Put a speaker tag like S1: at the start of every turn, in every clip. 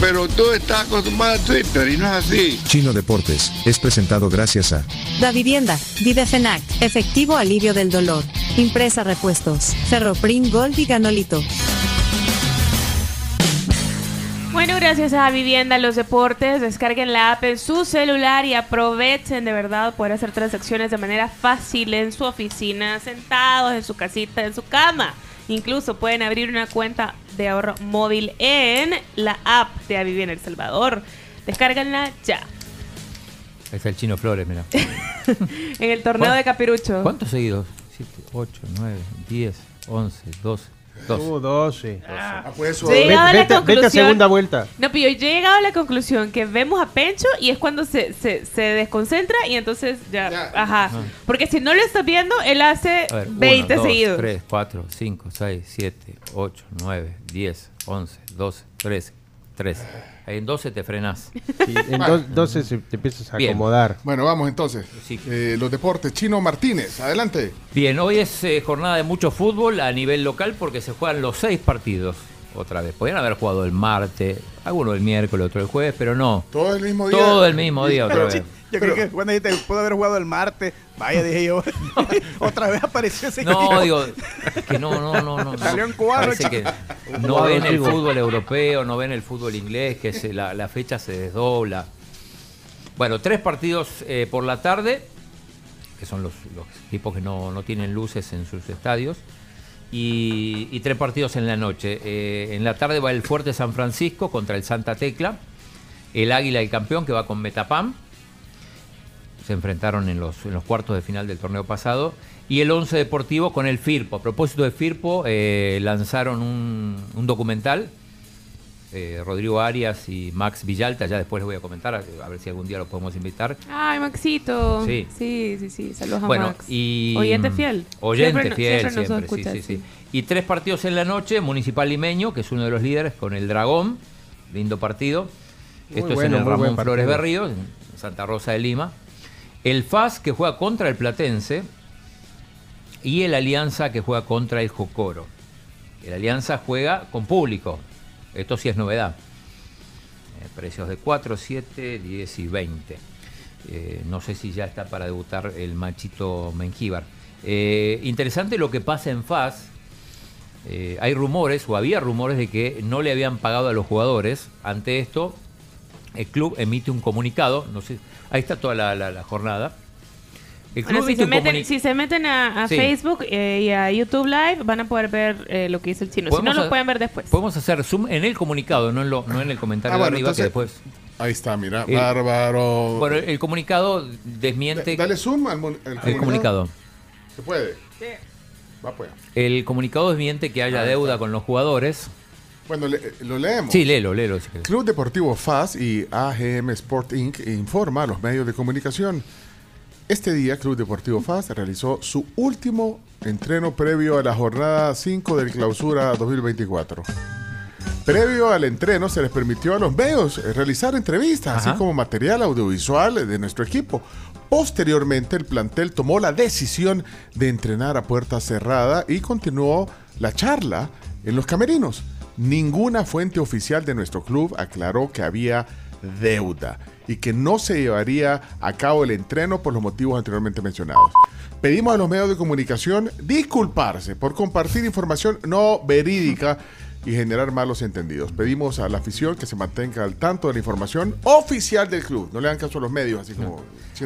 S1: Pero tú estás acostumbrado a Twitter y no es así.
S2: Chino Deportes es presentado gracias a
S3: Da Vivienda, Videfenac, Efectivo Alivio del Dolor, Impresa Repuestos, Ferroprim Gold y Ganolito.
S4: Bueno, gracias a Vivienda Los Deportes, descarguen la app en su celular y aprovechen de verdad poder hacer transacciones de manera fácil en su oficina, sentados en su casita, en su cama. Incluso pueden abrir una cuenta de ahorro móvil en la app de Avivienda El Salvador. Descárganla ya.
S5: Es el Chino Flores, mira.
S4: en el torneo de Capirucho.
S5: ¿Cuántos seguidos? 7, 8, 9, 10, 11, 12. Dos.
S6: Uh, 12.
S4: Ah.
S6: pues
S4: Yo he llegado a la
S6: vete, vete a segunda vuelta.
S4: No, pero yo he llegado a la conclusión que vemos a Pencho y es cuando se, se, se desconcentra y entonces ya, ajá. Porque si no lo estás viendo, él hace
S5: ver,
S4: 20
S5: 1, 2,
S4: seguidos.
S5: 3, 4, 5, 6, 7, 8, 9, 10, 11, 12, 13, 13. Ahí en 12 te frenás.
S6: Sí, en do- 12 se- te empiezas a
S5: Bien.
S6: acomodar.
S7: Bueno, vamos entonces. Eh, los deportes. Chino Martínez, adelante.
S5: Bien, hoy es eh, jornada de mucho fútbol a nivel local porque se juegan los seis partidos otra vez. Podrían haber jugado el martes, alguno el miércoles, otro el jueves, pero no.
S7: Todo el mismo día.
S5: Todo el mismo día otra vez.
S8: Yo creo que cuando dijiste pudo haber jugado el martes, vaya, dije yo, otra vez apareció ese
S5: No,
S8: equipo.
S5: digo, que no, no, no, no.
S8: Salió
S5: no.
S8: en cuadro,
S5: que no ven el fútbol europeo, no ven el fútbol inglés, que se, la, la fecha se desdobla. Bueno, tres partidos eh, por la tarde, que son los, los equipos que no, no tienen luces en sus estadios, y, y tres partidos en la noche. Eh, en la tarde va el Fuerte San Francisco contra el Santa Tecla, el Águila, el campeón, que va con Metapam se enfrentaron en los, en los cuartos de final del torneo pasado. Y el 11 Deportivo con el Firpo. A propósito de Firpo, eh, lanzaron un, un documental. eh, Rodrigo Arias y Max Villalta, ya después les voy a comentar, a, ver si algún día los podemos invitar.
S4: Ay, Maxito.
S5: Sí.
S4: sí, sí, sí. Saludos a
S5: Bueno,
S4: Max.
S5: y...
S4: Oyente fiel.
S5: Oyente
S4: Siempre
S5: fiel,
S4: siempre
S5: sí,
S4: escucha,
S5: sí, sí.
S4: sí.
S5: Y tres partidos en la noche, Municipal Limeño, que es uno de los líderes, con el Dragón, lindo partido.
S6: Muy
S5: Esto
S6: bueno,
S5: es en el Ramón Flores. Berrío, en Santa Rosa de Lima. El FAS, que juega contra el Platense. Y el Alianza, que juega contra el Jocoro. El Alianza juega con público. Esto sí es novedad. Eh, precios de 4, 7, 10 y 20. Eh, no sé si ya está para debutar el machito Mengíbar. Eh, interesante lo que pasa en FAS. Hay rumores, o había rumores, de que no le habían pagado a los jugadores. Ante esto, el club emite un comunicado. No sé, ahí está toda la, la- la jornada. El
S4: Bueno,
S5: club
S4: si, se meten,
S5: comuni-
S4: si se meten a, a
S5: Sí.
S4: Facebook eh, y a YouTube Live, van a poder ver eh, lo que dice el chino. Si no, lo pueden ver después.
S5: Podemos hacer zoom en el comunicado, no en, lo- no en el comentario
S7: Ah,
S5: de
S7: bueno,
S5: arriba, que después.
S7: Ahí está, mira.
S5: El-
S7: Bárbaro.
S5: Bueno, el comunicado desmiente.
S7: Dale zoom al mon- al
S5: el comunicado.
S7: ¿Se puede? Va pues.
S5: El comunicado desmiente que haya deuda con los jugadores.
S7: Bueno, le- lo leemos.
S5: Sí, léelo, léelo. si.
S7: Club Deportivo FAS y AGM Sport Inc. informa a los medios de comunicación. Este día, Club Deportivo FAS realizó su último entreno previo a la jornada 5 del Clausura 2024. Previo al entreno se les permitió a los medios eh, realizar entrevistas,
S5: Ajá.
S7: así como material audiovisual de nuestro equipo. Posteriormente, el plantel tomó la decisión de entrenar a puerta cerrada y continuó la charla en los camerinos. Ninguna fuente oficial de nuestro club aclaró que había deuda y que no se llevaría a cabo el entreno por los motivos anteriormente mencionados. Pedimos a los medios de comunicación disculparse por compartir información no verídica y generar malos entendidos. Pedimos a la afición que se mantenga al tanto de la información oficial del club. No le hagan caso a los medios, así como...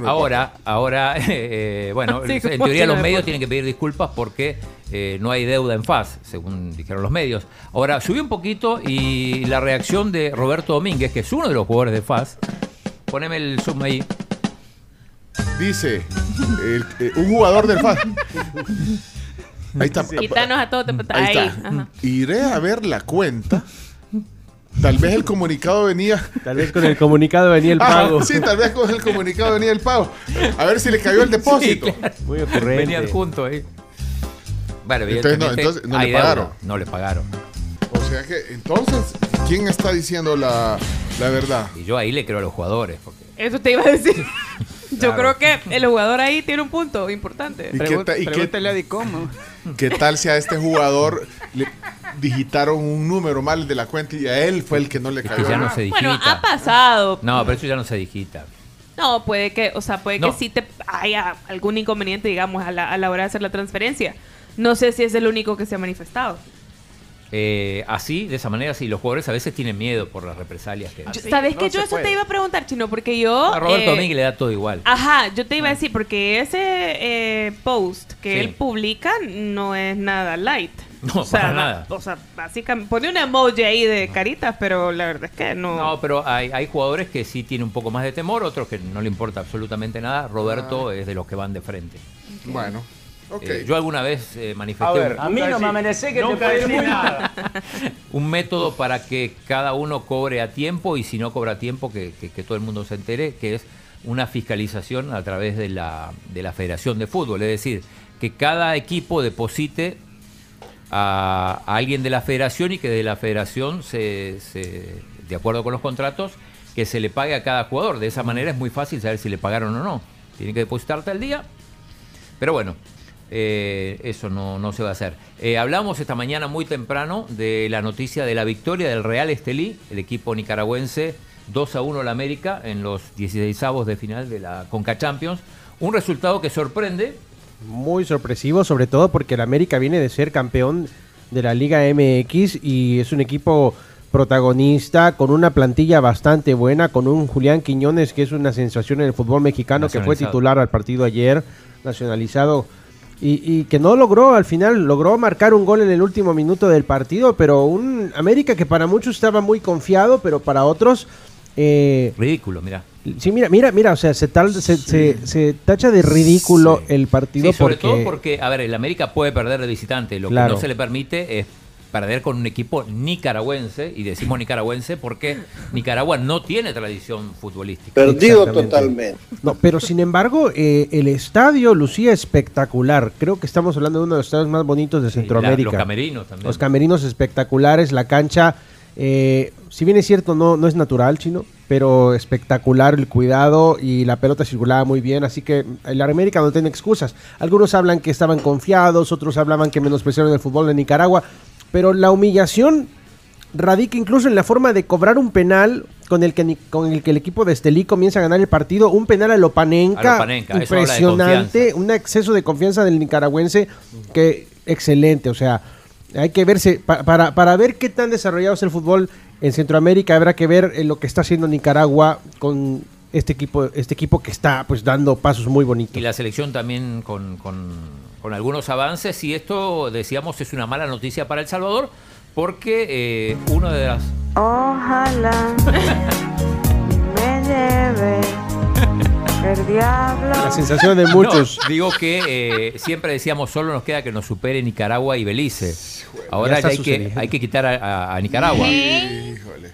S5: Ahora, ahora, eh, bueno,
S4: Sí,
S5: en teoría los medios tienen que pedir disculpas porque eh, no hay deuda en FAS, según dijeron los medios. Ahora, subí un poquito y la reacción de Roberto Domínguez, que es uno de los jugadores de FAS. Poneme el zoom ahí.
S7: Dice el- eh, un jugador del FAS. Ahí está.
S4: Quítanos a todos.
S7: Ahí
S4: Ahí.
S7: está.
S4: ajá.
S7: Iré a ver la cuenta Tal vez el comunicado venía.
S6: Tal vez con el comunicado venía el
S7: Ah,
S6: pago.
S7: sí, tal vez con el comunicado venía el pago. A ver si le cayó el depósito.
S5: Sí, claro.
S6: Muy ocurrente.
S5: Venían juntos ahí. Bueno,
S7: Entonces, no, entonces, no le
S5: deuda.
S7: pagaron.
S5: No le pagaron.
S7: O sea que, entonces, ¿quién está diciendo la, la verdad?
S5: Y yo ahí le creo a los jugadores. Porque
S4: Eso te iba a decir. Yo
S5: Claro.
S4: creo que el jugador ahí tiene un punto importante.
S7: ¿Y qué,
S8: Pregun-
S7: ta- y qué-
S8: Pregúntale a Dicom.
S7: Qué tal si a este jugador le digitaron un número mal de la cuenta y a él fue el que no le
S5: es que
S7: cayó?
S5: ya no se digita.
S4: Bueno, ha pasado.
S5: No, pero eso ya no se digita.
S4: No, puede que, o sea, puede
S5: No.
S4: que sí te haya algún inconveniente, digamos, a la, a la hora de hacer la transferencia. No sé si es el único que se ha manifestado.
S5: Eh, así, de esa manera, sí, los jugadores a veces tienen miedo por las represalias que
S4: Yo- ¿Sabes
S8: no
S4: que Yo eso
S8: puede.
S4: te iba a preguntar, Chino, porque yo...
S5: A Roberto
S4: eh,
S5: Domínguez le da todo igual.
S4: Ajá, yo te iba a decir, porque ese eh, post que
S5: Sí.
S4: él publica no es nada light.
S5: No,
S4: o sea,
S5: para nada.
S4: O sea, básicamente pone un emoji ahí de caritas, pero la verdad es que no.
S5: No, pero hay, hay jugadores que sí tienen un poco más de temor, otros que no le importa absolutamente nada. Roberto es de los que van de frente.
S7: Bueno,
S5: Eh, yo alguna vez eh, manifesté
S9: A ver,
S5: un-
S9: a mí no me amanece que te nada.
S5: un método para que cada uno cobre a tiempo y si no cobra a tiempo que, que- que todo el mundo se entere, que es una fiscalización a través de la, de la Federación de Fútbol. Es decir, que cada equipo deposite a, a alguien de la federación y que de la federación, se, se- de acuerdo con los contratos, que se le pague a cada jugador. De esa manera es muy fácil saber si le pagaron o no. Tiene que depositarte al día. Pero bueno, eh, eso no, no se va a hacer. Eh, hablamos esta mañana muy temprano de la noticia de la victoria del Real Estelí, el equipo nicaragüense 2 a 1 al América en los 16 avos de final de la Conca Champions. Un resultado que sorprende.
S6: Muy sorpresivo, sobre todo porque el América viene de ser campeón de la Liga MX y es un equipo protagonista con una plantilla bastante buena, con un Julián Quiñones que es una sensación en el fútbol mexicano, que fue titular al partido ayer, nacionalizado, y, y que no logró al final, logró marcar un gol en el último minuto del partido, pero un América que para muchos estaba muy confiado, pero para otros... eh,
S5: Ridículo, mira.
S6: Sí, mira, mira, mira, o sea, se, tal, se, se- se tacha de ridículo el partido
S5: Sí, sobre
S6: porque...
S5: todo porque, a ver, el América puede perder de visitante. Lo
S6: Claro.
S5: que no se le permite es perder con un equipo nicaragüense, y decimos nicaragüense porque Nicaragua no tiene tradición futbolística.
S10: Perdido totalmente.
S6: No, pero sin embargo, eh, el estadio lucía espectacular. Creo que estamos hablando de uno de los estadios más bonitos de
S5: la-
S6: Centroamérica.
S5: los camerinos también.
S6: Los camerinos espectaculares, la cancha, eh, si bien es cierto, no, no es natural, chino, pero espectacular el cuidado y la pelota circulaba muy bien, así que el América no tiene excusas. Algunos hablan que estaban confiados, otros hablaban que menospreciaron el fútbol de Nicaragua, pero la humillación radica incluso en la forma de cobrar un penal con el que, con el, que el equipo de Estelí comienza a ganar el partido, un penal a Lopanenka,
S5: A de
S6: impresionante, un exceso de confianza del nicaragüense que excelente, o sea, hay que verse pa- para, para ver qué tan desarrollado es el fútbol en Centroamérica, habrá que ver eh, lo que está haciendo Nicaragua con este equipo, este equipo que está pues dando pasos muy bonitos.
S5: Y la selección también con, con- con algunos avances. Y esto, decíamos, es una mala noticia para El Salvador, porque eh, uno de las.
S11: Ojalá me lleve el diablo.
S6: La sensación de muchos.
S5: No, digo que eh, siempre decíamos solo nos queda que nos supere Nicaragua y Belice. Ahora
S6: Ya
S5: hay que, hay que quitar a, a- a Nicaragua.
S7: Híjole.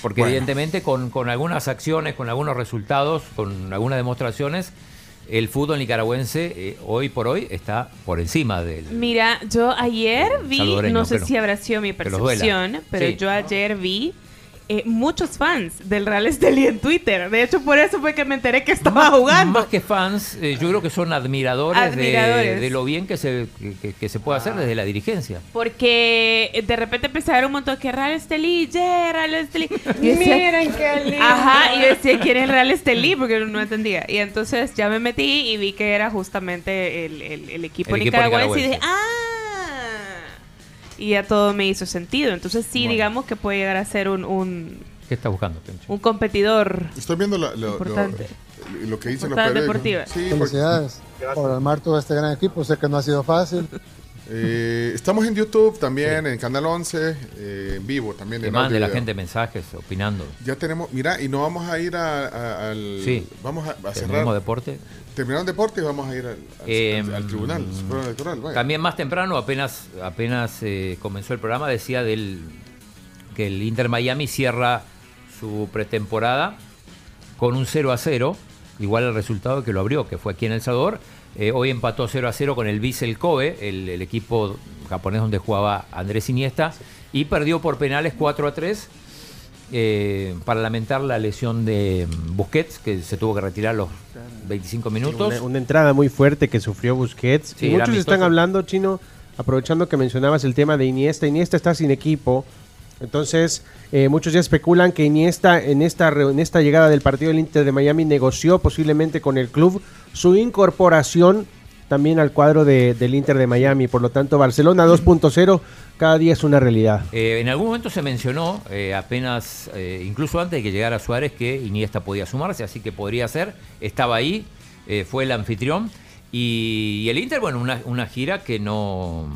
S5: Porque
S7: Bueno.
S5: evidentemente con, con algunas acciones, con algunos resultados, con algunas demostraciones, el fútbol nicaragüense eh, hoy por hoy está por encima del...
S4: Mira, yo ayer vi, no sé
S5: pero-
S4: si habrá sido mi percepción, pero
S5: Sí.
S4: yo ayer vi eh, muchos fans del Real Estelí en Twitter. De hecho, por eso fue que me enteré que estaba jugando.
S5: Más que fans, eh, yo creo que son admiradores, de-
S4: Admiradores.
S5: De, lo bien que se, que, que se puede hacer desde la dirigencia.
S4: Porque eh, de repente empecé a ver un montón que Real Estelí, yeah, Real Estelí. Y decía-
S11: Miren qué lindo.
S4: Ajá, y decía quién es Real Estelí, porque no entendía. Y entonces ya me metí y vi que era justamente el, el- el equipo
S5: El equipo
S4: nicaragüense. Y dije,
S5: nicaragüense.
S4: ah. Y ya todo me hizo sentido. Entonces sí,
S5: Bueno.
S4: digamos que puede llegar a ser un, un,
S5: ¿Qué está buscando, Pencho?
S4: un competidor.
S7: Estoy viendo la- lo, lo-
S4: Importante.
S7: lo que
S4: Portada
S7: periódicos.
S4: deportiva.
S7: Sí,
S12: Felicidades por armar todo este gran equipo. Sé que no ha sido fácil.
S7: eh, estamos en YouTube también, en Canal 11, eh, en vivo también.
S5: Que mande la gente mensajes opinando.
S7: Ya tenemos, mira, y no vamos a ir a- a- al...
S5: Sí.
S7: Vamos a, cerrar.
S5: deporte.
S7: Terminaron deporte y vamos a ir al, al-
S5: Eh,
S7: al- al tribunal, al Electoral. vaya.
S5: También más temprano, apenas, apenas eh, comenzó el programa, decía del que el Inter Miami cierra su pretemporada con un 0 a 0, igual al resultado que lo abrió, que fue aquí en El Salvador. Eh, hoy empató 0 a 0 con el Vissel Kobe, el, el equipo japonés donde jugaba Andrés Iniesta, y perdió por penales 4 a 3 eh, para lamentar la lesión de Busquets, que se tuvo que retirar los 25 minutos.
S6: Una, una entrada muy fuerte que sufrió Busquets.
S5: Sí,
S6: y muchos están hablando, Chino, aprovechando que mencionabas el tema de Iniesta. Iniesta está sin equipo. Entonces, eh, muchos ya especulan que Iniesta en esta, re- en esta llegada del partido del Inter de Miami negoció posiblemente con el club su incorporación también al cuadro de- del Inter de Miami. Por lo tanto, Barcelona 2.0 cada día es una realidad.
S5: Eh, en algún momento se mencionó, eh, apenas, eh, incluso antes de que llegara Suárez, que Iniesta podía sumarse, así que podría ser. Estaba ahí, fue el anfitrión. Y, y el Inter, bueno, una, una gira que no,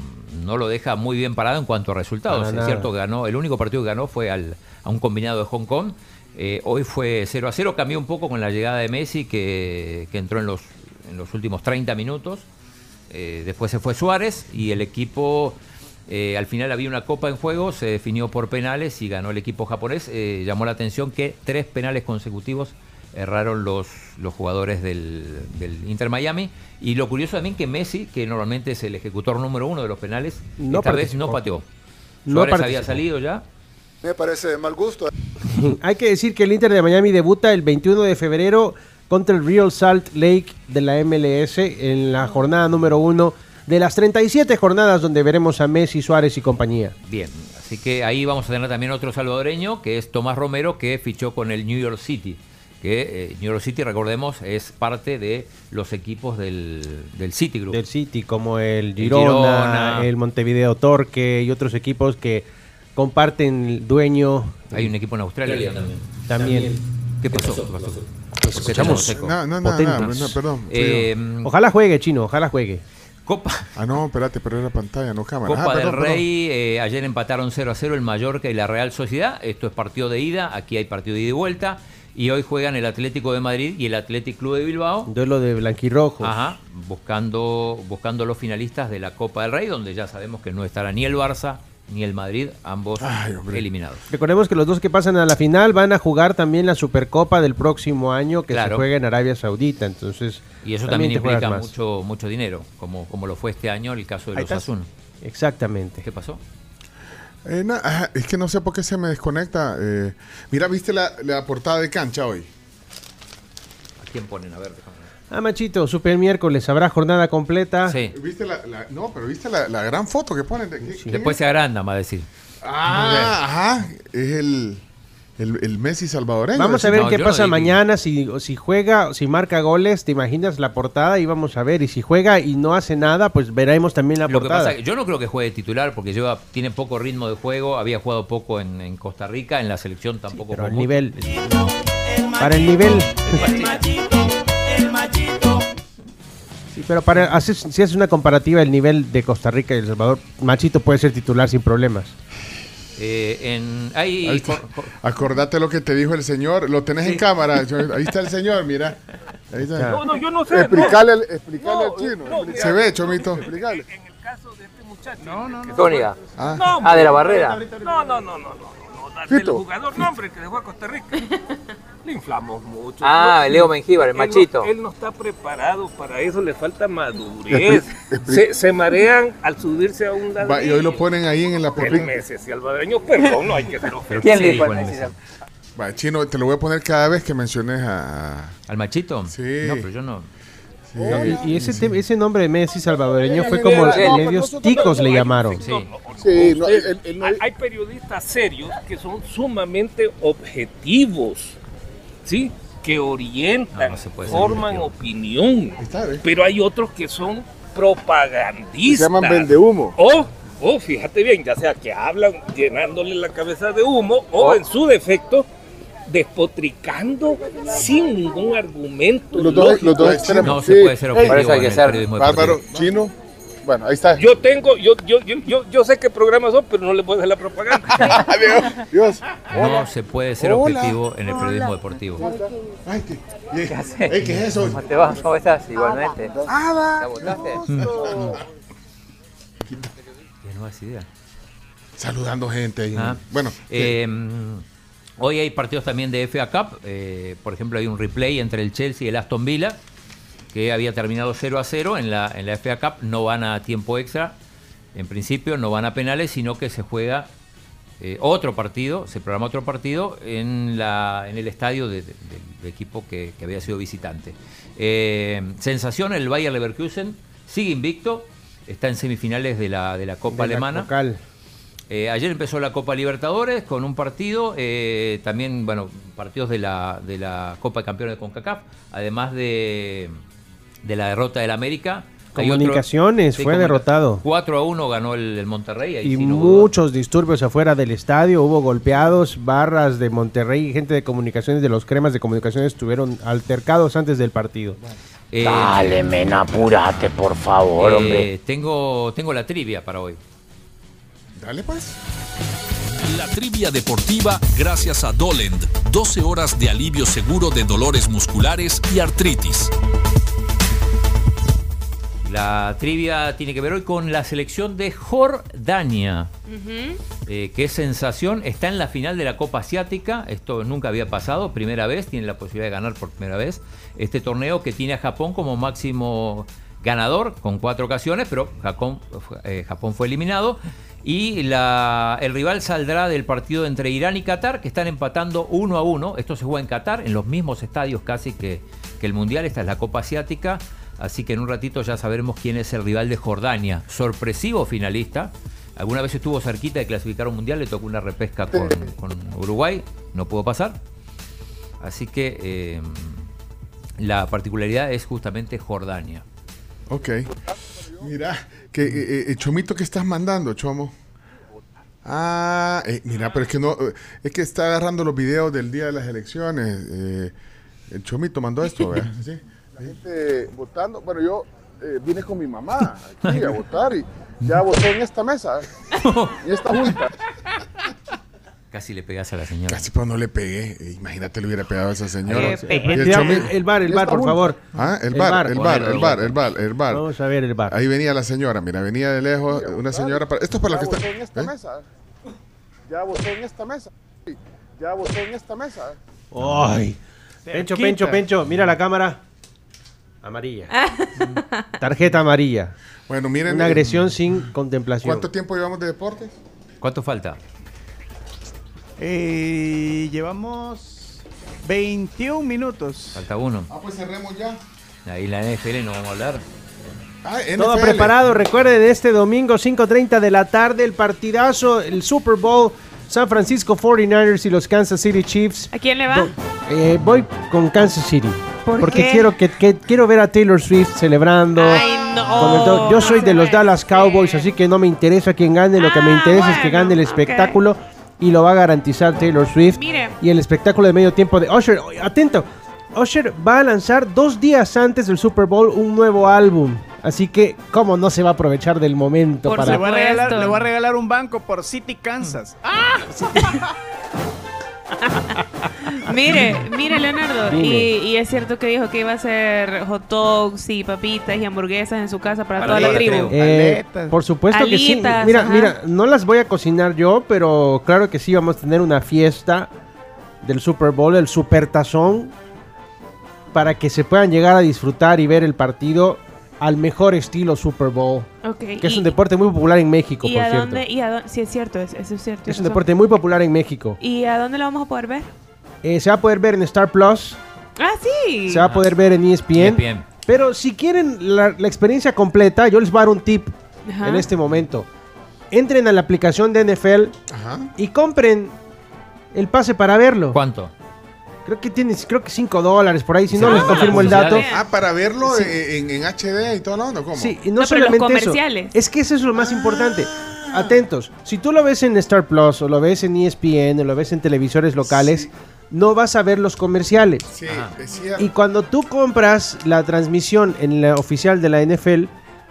S5: no lo deja muy bien parado en cuanto a resultados.
S6: Para
S5: es
S6: nada.
S5: cierto que ganó, el único partido que ganó fue al, a un combinado de Hong Kong. Eh, hoy fue 0 a 0, cambió un poco con la llegada de Messi, que, que entró en los, en los últimos 30 minutos. Eh, después se fue Suárez y el equipo, eh, al final había una copa en juego, se definió por penales y ganó el equipo japonés. Llamó la atención que tres penales consecutivos erraron los, los jugadores del, del Inter Miami. Y lo curioso también que Messi, que normalmente es el ejecutor número uno de los penales,
S6: No
S5: esta vez no pateó.
S6: No
S5: Suárez había salido ya.
S12: Me parece de mal gusto.
S6: Hay que decir que el Inter de Miami debuta el 21 de febrero contra el Real Salt Lake de la MLS en la jornada número uno de las 37 jornadas donde veremos a Messi, Suárez y compañía.
S5: Bien, así que ahí vamos a tener también otro salvadoreño, que es Tomás Romero, que fichó con el New York City. Que eh, New York City, recordemos, es parte de los equipos del, del City Group.
S6: Del City, como el
S5: Girona.
S6: Girona, el Montevideo Torque y otros equipos que comparten el dueño.
S5: Hay un equipo en Australia también.
S6: También.
S5: ¿Qué pasó? ¿Qué pasó?
S6: Los escuchamos.
S5: Seco.
S7: No, no, no,
S6: Potentes.
S7: no, no, perdón.
S5: Eh,
S6: Ojalá juegue, Chino, ojalá juegue.
S5: Copa,
S7: ah, no, espérate, pero era pantalla, no cámara.
S5: Copa
S7: Ah,
S5: del
S7: perdón, perdón.
S5: Rey, eh, ayer empataron 0 a 0 el Mallorca y la Real Sociedad. Esto es partido de ida, aquí hay partido de ida y vuelta. Y hoy juegan el Atlético de Madrid y el Athletic Club de Bilbao.
S6: Duelo de blanquirrojo.
S5: Ajá, buscando, buscando los finalistas de la Copa del Rey, donde ya sabemos que no estará ni el Barça ni el Madrid, ambos eliminados.
S6: Recordemos que los dos que pasan a la final van a jugar también la Supercopa del próximo año que se juega en Arabia Saudita. Entonces,
S5: Y eso también, implica mucho, mucho dinero, como, como lo fue este año el caso de los. Asuna.
S6: Exactamente.
S5: ¿Qué pasó?
S7: Eh, na- es que no sé por qué se me desconecta. eh. mira, ¿viste la, la portada de cancha hoy?
S5: ¿A quién ponen? A ver, déjame ver.
S6: Ah, Machito, Super miércoles, habrá jornada completa.
S5: Sí.
S7: ¿Viste la, la- no, pero viste la, la gran foto que ponen? De, ¿quién
S5: Después
S7: es?
S5: se agranda, va a decir.
S7: Ah, ajá. Es el, el, el Messi salvadoreño.
S6: Vamos a ver
S5: No,
S6: qué
S5: no
S6: pasa
S5: digo-
S6: mañana, si, si juega, si marca goles, te imaginas la portada y vamos a ver. Y si juega y no hace nada, pues veremos también la
S5: Lo que
S6: portada.
S5: pasa, yo no creo que juegue titular porque lleva, tiene poco ritmo de juego, había jugado poco en, en Costa Rica, en la selección tampoco.
S6: Pero
S5: jugó
S6: el nivel, para el nivel, sí, pero para si haces una comparativa el nivel de Costa Rica y El Salvador, Machito puede ser titular sin problemas.
S5: Eh, en,
S7: Ahí está. Acordate lo que te dijo el señor. Lo tenés en cámara. Yo- ahí está el señor, mira. Ahí está.
S12: No, no, yo no sé. Explicarle, al- explicarle al chino.
S7: Se ve, Chomito.
S12: Explicarle.
S8: No, no, no.
S9: Tónica.
S7: Ah.
S9: No, ah, de la barrera.
S8: No, no, no, no, no. no. Del jugador, no, hombre, que dejó a Costa Rica. Le inflamos mucho.
S9: Ah,
S8: No,
S9: Leo Mengíbar, el
S8: él no-
S9: machito.
S8: él no está preparado para eso, le falta madurez. se, se marean al subirse a un.
S7: Va, y hoy lo ponen ahí en la
S8: El
S7: portada.
S8: Messi salvadoreño, perdón, no hay que ser ofensivo.
S9: ¿Quién le
S5: Sí, bueno?
S7: Va, chino, te lo voy a poner cada vez que menciones a.
S5: ¿Al machito?
S7: Sí.
S5: No, pero yo no.
S6: Y, y ese, te- ese nombre de Messi salvadoreño fue como
S9: Sí.
S6: medios ticos le llamaron.
S5: Sí.
S12: Sí, no,
S8: Usted-
S12: él- él no-
S8: hay, hay periodistas serios que son sumamente objetivos, ¿sí? Que orientan,
S5: No, no ser
S8: forman opinión. Pero hay otros que son propagandistas.
S12: se llaman vendehumo.
S8: O, o, fíjate bien, ya sea que hablan llenándole la cabeza de humo o en su defecto despotricando sin ningún argumento.
S12: Los dos, los dos extremos.
S5: No
S12: Sí.
S5: se puede ser
S12: Ey,
S5: objetivo
S9: Por eso hay
S5: en
S9: que
S5: el
S9: ser
S5: periodismo
S12: Bárbaro, chino. Bueno, ahí está.
S8: Yo tengo, yo, yo, yo, yo, yo sé qué programas son, pero no le puedo hacer la propaganda.
S12: Adiós. Dios.
S5: No se puede ser
S7: Hola.
S5: objetivo en el periodismo deportivo.
S7: Ay, ¿qué,
S9: ¿Qué haces?
S7: ¿qué es eso?
S9: ¿Cómo te va? ¿Cómo estás? Igualmente. ¿La votaste?
S5: Qué nuevas ideas.
S7: Saludando gente. ahí.
S5: Ah.
S7: Bueno,
S5: Eh, hoy hay partidos también de FA Cup. eh, por ejemplo, hay un replay entre el Chelsea y el Aston Villa, que había terminado 0 a 0 en la, en la FA Cup. No van a tiempo extra, en principio, no van a penales, sino que se juega eh, otro partido, se programa otro partido en, la, en el estadio de- de- del equipo que, que había sido visitante. Eh, sensación, el Bayer Leverkusen sigue invicto, está en semifinales de la, de la Copa
S6: la
S5: Alemana. Eh, ayer empezó la Copa Libertadores con un partido, eh, también, bueno, partidos de la, de la Copa de Campeones de CONCACAF, además de, de la derrota del América. Otro-
S6: Comunicaciones,
S5: Sí,
S6: fue derrotado.
S5: 4 a 1 ganó el, el Monterrey. ahí
S6: Y
S5: sí no hubo duda.
S6: muchos disturbios afuera del estadio, hubo golpeados, barras de Monterrey, gente de comunicaciones de los cremas de comunicaciones estuvieron altercados antes del partido.
S5: Eh,
S13: Dale, men, apúrate, por favor,
S5: eh,
S13: hombre.
S5: Tengo, tengo la trivia para hoy.
S7: Dale pues.
S14: La trivia deportiva gracias a Dolend. 12 horas de alivio seguro de dolores musculares y artritis.
S5: La trivia tiene que ver hoy con la selección de Jordania. Eh, qué sensación, está en la final de la Copa Asiática, esto nunca había pasado, primera vez, tiene la posibilidad de ganar por primera vez este torneo que tiene a Japón como máximo ganador con cuatro ocasiones, pero Japón, eh, Japón fue eliminado. Y la- el rival saldrá del partido entre Irán y Qatar, que están empatando uno a uno, esto se juega en Qatar, en los mismos estadios casi que, que el Mundial, esta es la Copa Asiática, así que en un ratito ya sabremos quién es el rival de Jordania, sorpresivo finalista, Alguna vez estuvo cerquita de clasificar un mundial, le tocó una repesca con, con Uruguay, no pudo pasar. Así que eh, la particularidad es justamente Jordania.
S7: Ok. Mira, que, eh, eh, Chomito, ¿qué estás mandando, Chomo? Ah, eh, mira, pero es que no, eh, es que está agarrando los videos del día de las elecciones. eh, el Chomito mandó esto, ¿verdad? Sí.
S15: La gente votando. Bueno, yo eh, vine con mi mamá aquí a votar y ya votó en esta mesa, en esta junta.
S5: Casi le pegas a la señora.
S7: Casi, pero no le pegué. Eh, Imagínate, le hubiera pegado a esa señora.
S6: Eh, eh,
S7: el
S6: bar, el bar, por favor.
S7: Ah, el
S6: El
S7: bar,
S6: bar.
S7: el bar, el bar, el bar, el bar.
S6: Vamos a ver el bar.
S7: Ahí venía la señora, mira, venía de lejos una señora. para- Esto es para la
S15: Ya
S7: que
S15: votó
S7: está.
S15: en esta
S7: ¿eh?
S15: mesa. Ya votó en esta mesa. Ya votó en esta mesa.
S6: Ay. Pencho, Pencho, Pencho, mira la cámara. Amarilla. Tarjeta amarilla.
S7: Bueno, miren.
S6: Una agresión sin contemplación.
S7: ¿Cuánto tiempo llevamos de deportes?
S5: ¿Cuánto falta?
S16: Eh, llevamos 21 minutos.
S5: Falta uno.
S7: Ah, pues cerremos ya.
S5: Ahí la NFL no vamos a hablar.
S7: Ah,
S6: Todo preparado. Recuerden, este domingo 5.30 de la tarde, el partidazo, el Super Bowl, San Francisco 49ers y los Kansas City Chiefs.
S4: ¿A quién le va?
S6: Eh, voy con Kansas City.
S4: ¿Por
S6: porque
S4: qué?
S6: quiero que, que- quiero ver a Taylor Swift celebrando.
S4: Ay, no.
S6: Yo soy de los Dallas Cowboys, así que no me interesa quién gane. Lo que me interesa es que gane el espectáculo y lo va a garantizar Taylor Swift.
S4: Mire.
S6: Y el espectáculo de medio tiempo de Usher. Atento. Usher va a lanzar dos días antes del Super Bowl un nuevo álbum. Así que, ¿cómo no se va a aprovechar del momento
S16: Por
S6: para...
S16: le, voy a regalar, le voy a regalar un banco por City, Kansas. ¡Ah!
S4: Mire, mire Leonardo, y, y es cierto que dijo que iba a hacer hot dogs y papitas y hamburguesas en su casa para toda la tribu.
S6: Eh, por supuesto que sí. Mira,
S4: ajá.
S6: mira, no las voy a cocinar yo, pero claro que sí vamos a tener una fiesta del Super Bowl, el Super Tazón, para que se puedan llegar a disfrutar y ver el partido al mejor estilo Super Bowl,
S4: Ok,
S6: que es un deporte muy popular en México,
S4: ¿Y
S6: por
S4: a
S6: cierto.
S4: dónde? Y a dónde sí, es cierto, es- eso es cierto.
S6: Es un deporte muy popular en México.
S4: ¿Y a dónde lo vamos a poder ver?
S6: Eh, se va a poder ver en Star Plus,
S4: Ah, sí.
S6: se va a poder ver en E ESPN.
S5: ESPN.
S6: Pero si quieren la, la experiencia completa, yo les voy a dar un tip
S4: Ajá.
S6: en este momento. Entren a la aplicación de NFL y compren el pase para verlo.
S5: ¿Cuánto?
S6: Creo que tienes, creo que 5 dólares por ahí, si no
S5: Ah,
S6: les confirmo el dato.
S7: Ah, para verlo
S6: Sí.
S7: en, en HD y todo, ¿no? ¿No? ¿Cómo?
S6: Sí, y no,
S4: No, pero los
S6: solamente eso.
S4: comerciales.
S6: Es que eso es lo más importante. Atentos, si tú lo ves en Star Plus o lo ves en ESPN o lo ves en televisores locales, no vas a ver los comerciales.
S7: Sí, decía.
S6: Y cuando tú compras la transmisión en la oficial de la NFL,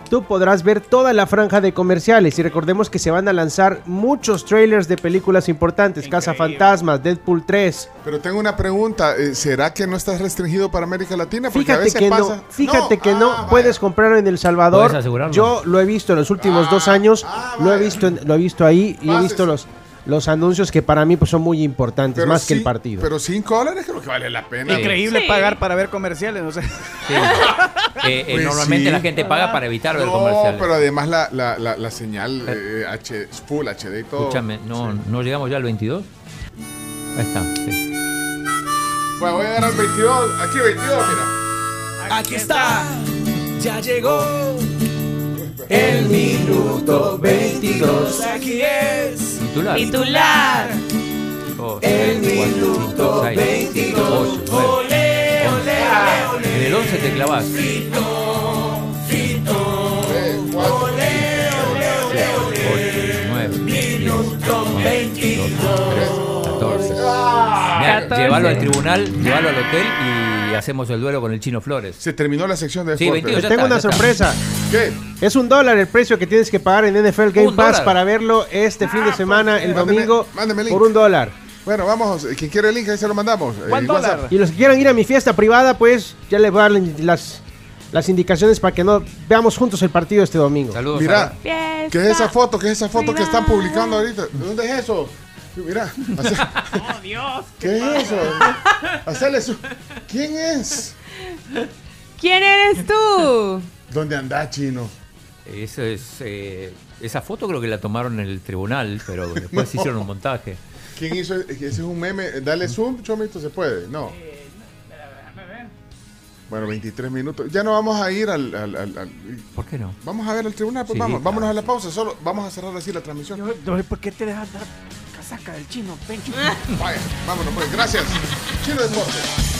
S6: tú podrás ver toda la franja de comerciales y recordemos que se van a lanzar muchos trailers de películas importantes, Casa Fantasmas, Deadpool 3.
S7: Pero tengo una pregunta, eh, ¿será que no estás restringido para América Latina? Porque a
S6: Fíjate
S7: veces
S6: que
S7: pasa...
S6: no, fíjate que
S7: ah,
S6: no puedes comprarlo en El Salvador. Yo lo he visto en los últimos dos años,
S7: Ah,
S6: lo he visto, en- lo he visto ahí y he visto los los anuncios que para mí pues, son muy importantes,
S7: Pero
S6: más que el partido.
S7: Pero 5 dólares creo que vale la pena.
S16: Increíble
S4: Sí.
S16: pagar para ver comerciales, no sé.
S5: Eh, eh,
S7: Pues
S5: normalmente
S7: sí.
S5: la gente paga para evitar ver
S7: No,
S5: comerciales.
S7: pero además la, la, la, la señal eh, H, Full HD y todo.
S5: Escúchame, ¿no, ¿no llegamos ya al 22? Ahí está. sí.
S7: Bueno, voy a llegar al 22. Aquí 22, mira.
S17: Aquí está, ya llegó el minuto 22. Aquí es
S5: Titular.
S17: El minuto
S5: cinco, seis,
S17: 22.
S5: ocho, nueve,
S17: Ole, ole, ole, ole.
S5: En el 11 te clavas.
S17: Minuto 22.
S5: 14.
S7: Ah.
S5: Mirá,
S4: 14.
S5: llévalo al tribunal, llévalo al hotel y hacemos el duelo con el Chino Flores.
S7: Se terminó la sección de
S5: Sí,
S7: deportes.
S5: 22 ya
S6: Tengo
S5: está,
S6: una
S5: ya
S6: sorpresa.
S7: ¿Qué?
S6: Es un dólar el precio que tienes que pagar en NFL Game Pass
S5: dólar.
S6: para verlo este fin de semana, el
S7: Mándeme-
S6: domingo,
S7: mándeme link.
S6: por un dólar.
S7: Bueno, vamos. Quien quiere el link, ahí se lo mandamos.
S16: ¿Cuál
S7: Eh,
S16: dólar?
S6: Y los que quieran ir a mi fiesta privada, pues ya les voy a dar las, las indicaciones para que no veamos juntos el partido este domingo.
S5: Saludos.
S7: Mira. ¿qué es esa foto? ¿Qué es esa foto que están publicando ahorita? ¿De dónde es eso? Mira, hace-
S16: Oh, Dios.
S7: ¿qué es eso? Hacerle su... ¿Quién es?
S4: ¿Quién eres tú?
S7: ¿Dónde anda, chino?
S5: Eso es, eh, esa foto creo que la tomaron en el tribunal, pero después hicieron un montaje.
S7: ¿Quién hizo? Ese es un meme. Dale zoom, Chomito, se puede. No. Bueno, 23 minutos. Ya no vamos a ir al. al- al- al-
S5: ¿Por qué no?
S7: Vamos a ver al tribunal, pues
S5: Sí,
S7: vamos.
S5: claro,
S7: Vámonos a la pausa. Solo vamos a cerrar así la transmisión.
S16: Yo- ¿Por qué te dejas dar casaca del chino, Pencho?
S7: Vaya, vámonos, pues. Gracias. Chino Deportes.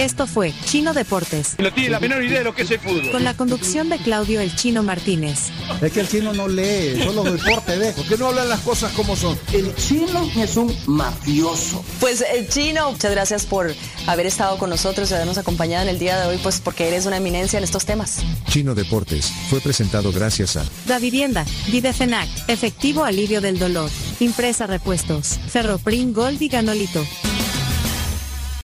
S3: Esto fue Chino Deportes,
S18: No tiene la menor idea de lo que es el fútbol.
S3: con la conducción de Claudio El Chino Martínez.
S19: Es que el chino no lee, solo deporte ve. ¿Por qué no hablan las cosas como son?
S17: El chino es un mafioso.
S20: Pues el chino, muchas gracias por haber estado con nosotros y habernos acompañado en el día de hoy, pues porque eres una eminencia en estos temas.
S2: Chino Deportes fue presentado gracias a
S3: Da Vivienda, Videfenac, Efectivo Alivio del Dolor, Impresa Repuestos, Ferroprim Gold y Ganolito.